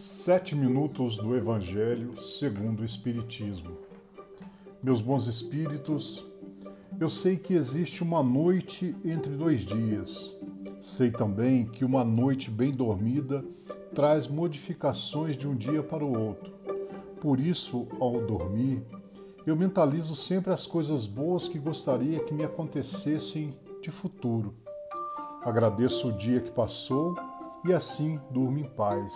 Sete minutos do Evangelho segundo o Espiritismo. Meus bons espíritos, eu sei que existe uma noite entre dois dias. Sei também que uma noite bem dormida traz modificações de um dia para o outro. Por isso, ao dormir, eu mentalizo sempre as coisas boas que gostaria que me acontecessem de futuro. Agradeço o dia que passou e assim durmo em paz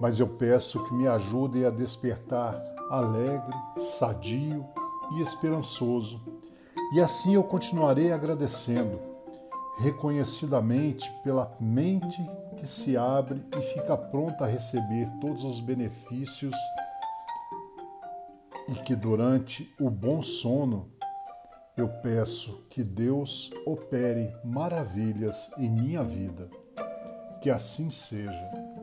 mas eu peço que me ajudem a despertar alegre, sadio e esperançoso. E assim eu continuarei agradecendo, reconhecidamente pela mente que se abre e fica pronta a receber todos os benefícios e que durante o bom sono eu peço que Deus opere maravilhas em minha vida. Que assim seja.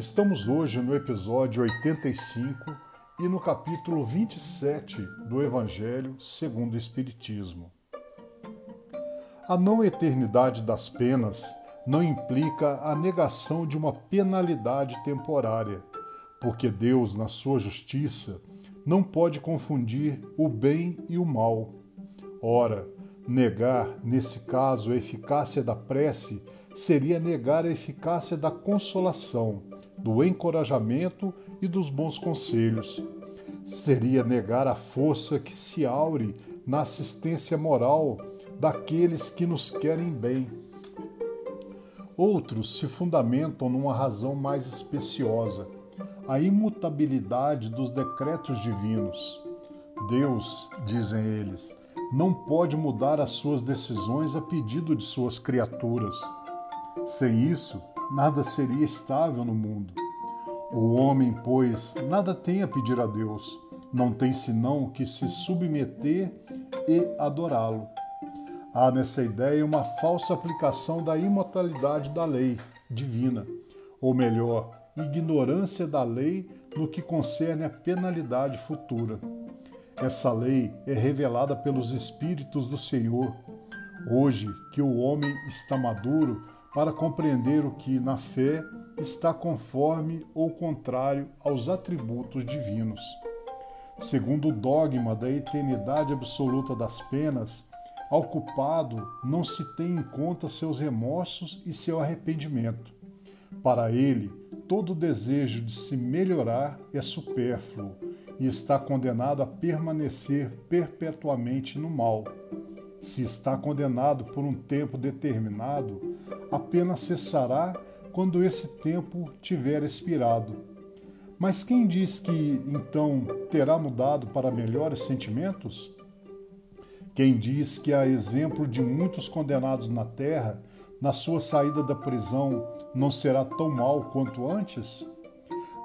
Estamos hoje no episódio 85 e no capítulo 27 do Evangelho segundo o Espiritismo. A não eternidade das penas não implica a negação de uma penalidade temporária, porque Deus, na sua justiça, não pode confundir o bem e o mal. Ora, negar, nesse caso, a eficácia da prece seria negar a eficácia da consolação do encorajamento e dos bons conselhos. Seria negar a força que se aure na assistência moral daqueles que nos querem bem. Outros se fundamentam numa razão mais especiosa, a imutabilidade dos decretos divinos. Deus, dizem eles, não pode mudar as suas decisões a pedido de suas criaturas. Sem isso, nada seria estável no mundo. O homem, pois, nada tem a pedir a Deus, não tem senão que se submeter e adorá-lo. Há nessa ideia uma falsa aplicação da imortalidade da lei divina, ou melhor, ignorância da lei no que concerne à penalidade futura. Essa lei é revelada pelos Espíritos do Senhor. Hoje que o homem está maduro, para compreender o que, na fé, está conforme ou contrário aos atributos divinos. Segundo o dogma da eternidade absoluta das penas, ao culpado não se tem em conta seus remorsos e seu arrependimento. Para ele, todo desejo de se melhorar é supérfluo e está condenado a permanecer perpetuamente no mal. Se está condenado por um tempo determinado, a pena cessará quando esse tempo tiver expirado. Mas quem diz que então terá mudado para melhores sentimentos? Quem diz que, a exemplo de muitos condenados na terra, na sua saída da prisão não será tão mal quanto antes?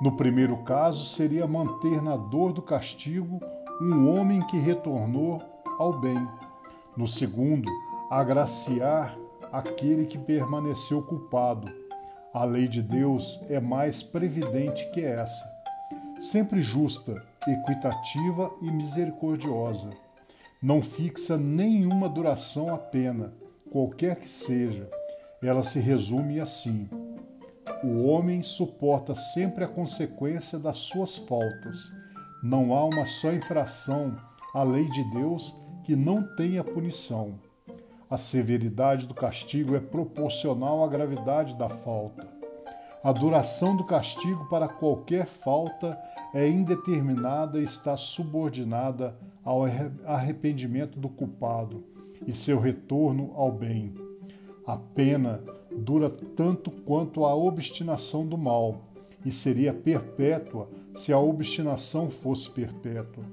No primeiro caso, seria manter na dor do castigo um homem que retornou ao bem. No segundo, agraciar aquele que permaneceu culpado. A lei de Deus é mais previdente que essa, sempre justa, equitativa e misericordiosa. Não fixa nenhuma duração à pena, qualquer que seja. Ela se resume assim: o homem suporta sempre a consequência das suas faltas. Não há uma só infração à lei de Deus que não tenha punição. A severidade do castigo é proporcional à gravidade da falta. A duração do castigo para qualquer falta é indeterminada e está subordinada ao arrependimento do culpado e seu retorno ao bem. A pena dura tanto quanto a obstinação do mal, e seria perpétua se a obstinação fosse perpétua.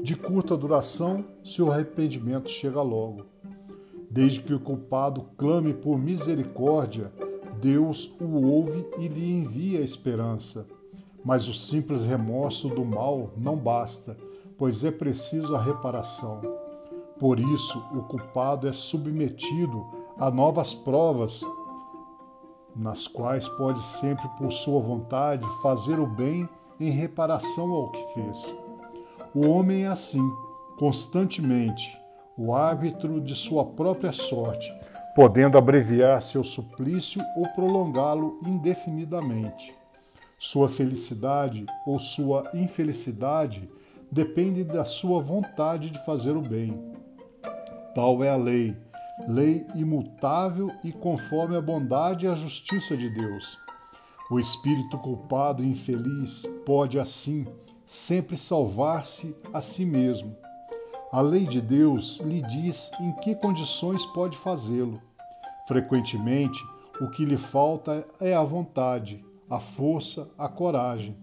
De curta duração se o arrependimento chega logo. Desde que o culpado clame por misericórdia, Deus o ouve e lhe envia esperança. Mas o simples remorso do mal não basta, pois é preciso a reparação. Por isso, o culpado é submetido a novas provas, nas quais pode sempre, por sua vontade, fazer o bem em reparação ao que fez. O homem é assim, constantemente, o árbitro de sua própria sorte, podendo abreviar seu suplício ou prolongá-lo indefinidamente. Sua felicidade ou sua infelicidade depende da sua vontade de fazer o bem. Tal é a lei, lei imutável e conforme a bondade e a justiça de Deus. O espírito culpado e infeliz pode, assim, sempre salvar-se a si mesmo. A lei de Deus lhe diz em que condições pode fazê-lo. Frequentemente, o que lhe falta é a vontade, a força, a coragem.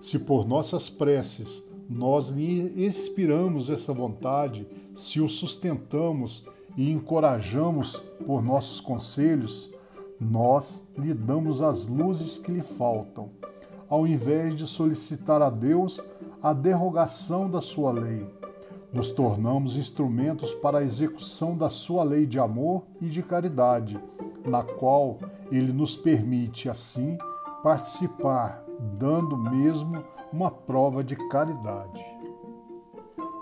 Se por nossas preces nós lhe inspiramos essa vontade, se o sustentamos e encorajamos por nossos conselhos, nós lhe damos as luzes que lhe faltam, ao invés de solicitar a Deus a derrogação da sua lei. Nos tornamos instrumentos para a execução da sua lei de amor e de caridade, na qual ele nos permite, assim, participar, dando mesmo uma prova de caridade.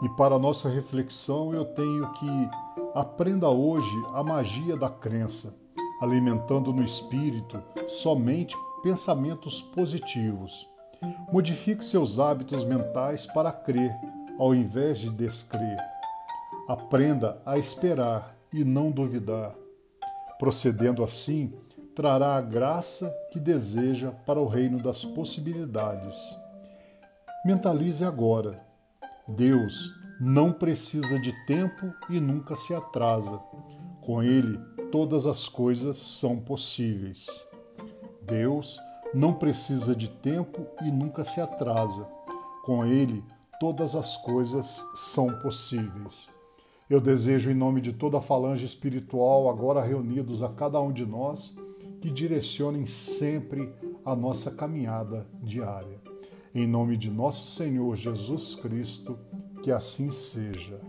E para nossa reflexão, eu tenho que aprenda hoje a magia da crença, alimentando no espírito somente pensamentos positivos. Modifique seus hábitos mentais para crer, ao invés de descrer. Aprenda a esperar e não duvidar. Procedendo assim, trará a graça que deseja para o reino das possibilidades. Mentalize agora. Deus não precisa de tempo e nunca se atrasa. Com Ele, todas as coisas são possíveis. Deus não precisa de tempo e nunca se atrasa. Com Ele, todas as coisas são possíveis. Eu desejo, em nome de toda a falange espiritual, agora reunidos a cada um de nós, que direcionem sempre a nossa caminhada diária. Em nome de nosso Senhor Jesus Cristo, que assim seja.